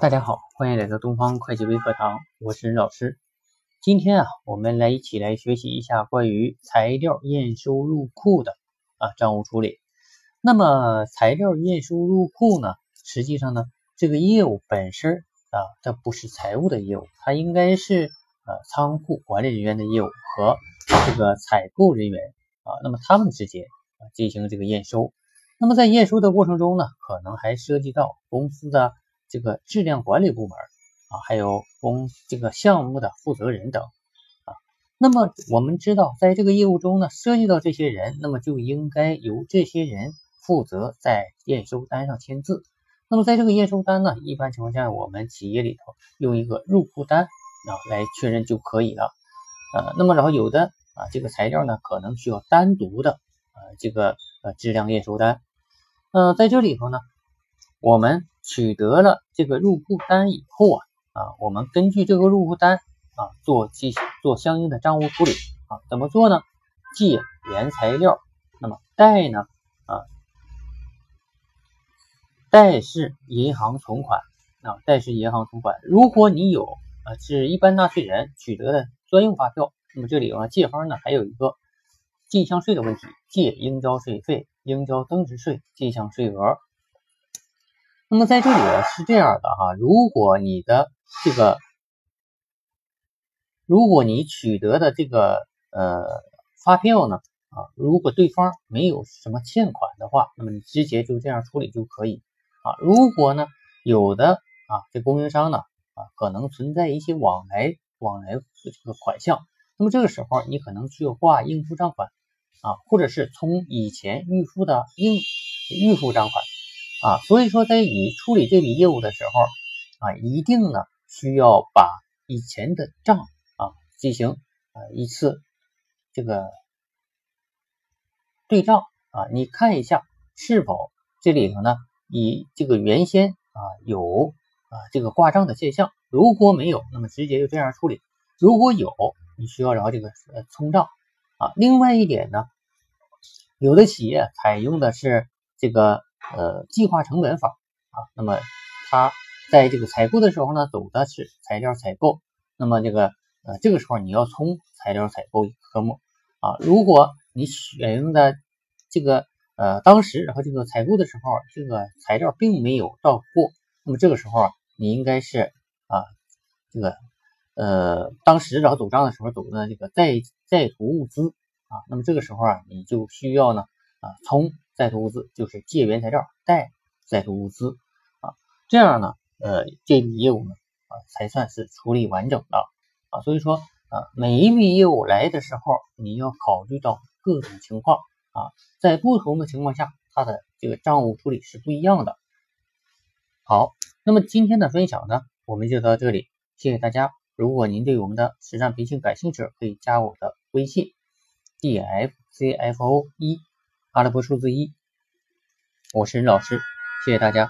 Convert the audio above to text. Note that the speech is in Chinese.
大家好，欢迎来到东方会计微课堂，我是任老师。今天啊，我们来一起来学习一下关于材料验收入库的啊账务处理。那么材料验收入库呢，实际上呢，这个业务本身啊，它不是财务的业务，它应该是呃仓库管理人员的业务和这个采购人员啊，那么他们之间啊进行这个验收。那么在验收的过程中呢，可能还涉及到公司的。这个质量管理部门啊，还有公这个项目的负责人等啊，那么我们知道，在这个业务中呢，涉及到这些人，那么就应该由这些人负责在验收单上签字。那么在这个验收单呢，一般情况下，我们企业里头用一个入库单啊来确认就可以了。呃，那么然后有的啊，这个材料呢，可能需要单独的呃这个呃质量验收单。呃，在这里头呢，我们。取得了这个入库单以后啊啊，我们根据这个入库单啊做进做相应的账务处理啊，怎么做呢？借原材料，那么贷呢啊贷是银行存款啊贷是银行存款。如果你有啊是一般纳税人取得的专用发票，那么这里啊借方呢还有一个进项税的问题，借应交税费、应交增值税、进项税额。那么在这里呢是这样的哈，如果你的这个，如果你取得的这个呃发票呢啊，如果对方没有什么欠款的话，那么你直接就这样处理就可以啊。如果呢有的啊这供应商呢啊可能存在一些往来往来的这个款项，那么这个时候你可能需要挂应付账款啊，或者是从以前预付的应预付账款。啊，所以说在你处理这笔业务的时候啊，一定呢需要把以前的账啊进行啊一次这个对账啊，你看一下是否这里头呢以这个原先啊有啊这个挂账的现象，如果没有，那么直接就这样处理；如果有，你需要然后这个呃冲账啊。另外一点呢，有的企业采用的是这个。呃，计划成本法啊，那么它在这个采购的时候呢，走的是材料采购，那么这个呃这个时候你要从材料采购科目啊，如果你选用的这个呃当时然后这个采购的时候，这个材料并没有到货，那么这个时候啊，你应该是啊这个呃当时然后走账的时候走的这个在在途物资啊，那么这个时候啊，你就需要呢啊从在途物资就是借原材料贷在途物资啊，这样呢，呃，这笔业务呢啊才算是处理完整的啊。所以说啊，每一笔业务来的时候，你要考虑到各种情况啊，在不同的情况下，它的这个账务处理是不一样的。好，那么今天的分享呢，我们就到这里，谢谢大家。如果您对我们的实战培训感兴趣，可以加我的微信 d f c f o 一。阿拉伯数字一，我是任老师，谢谢大家。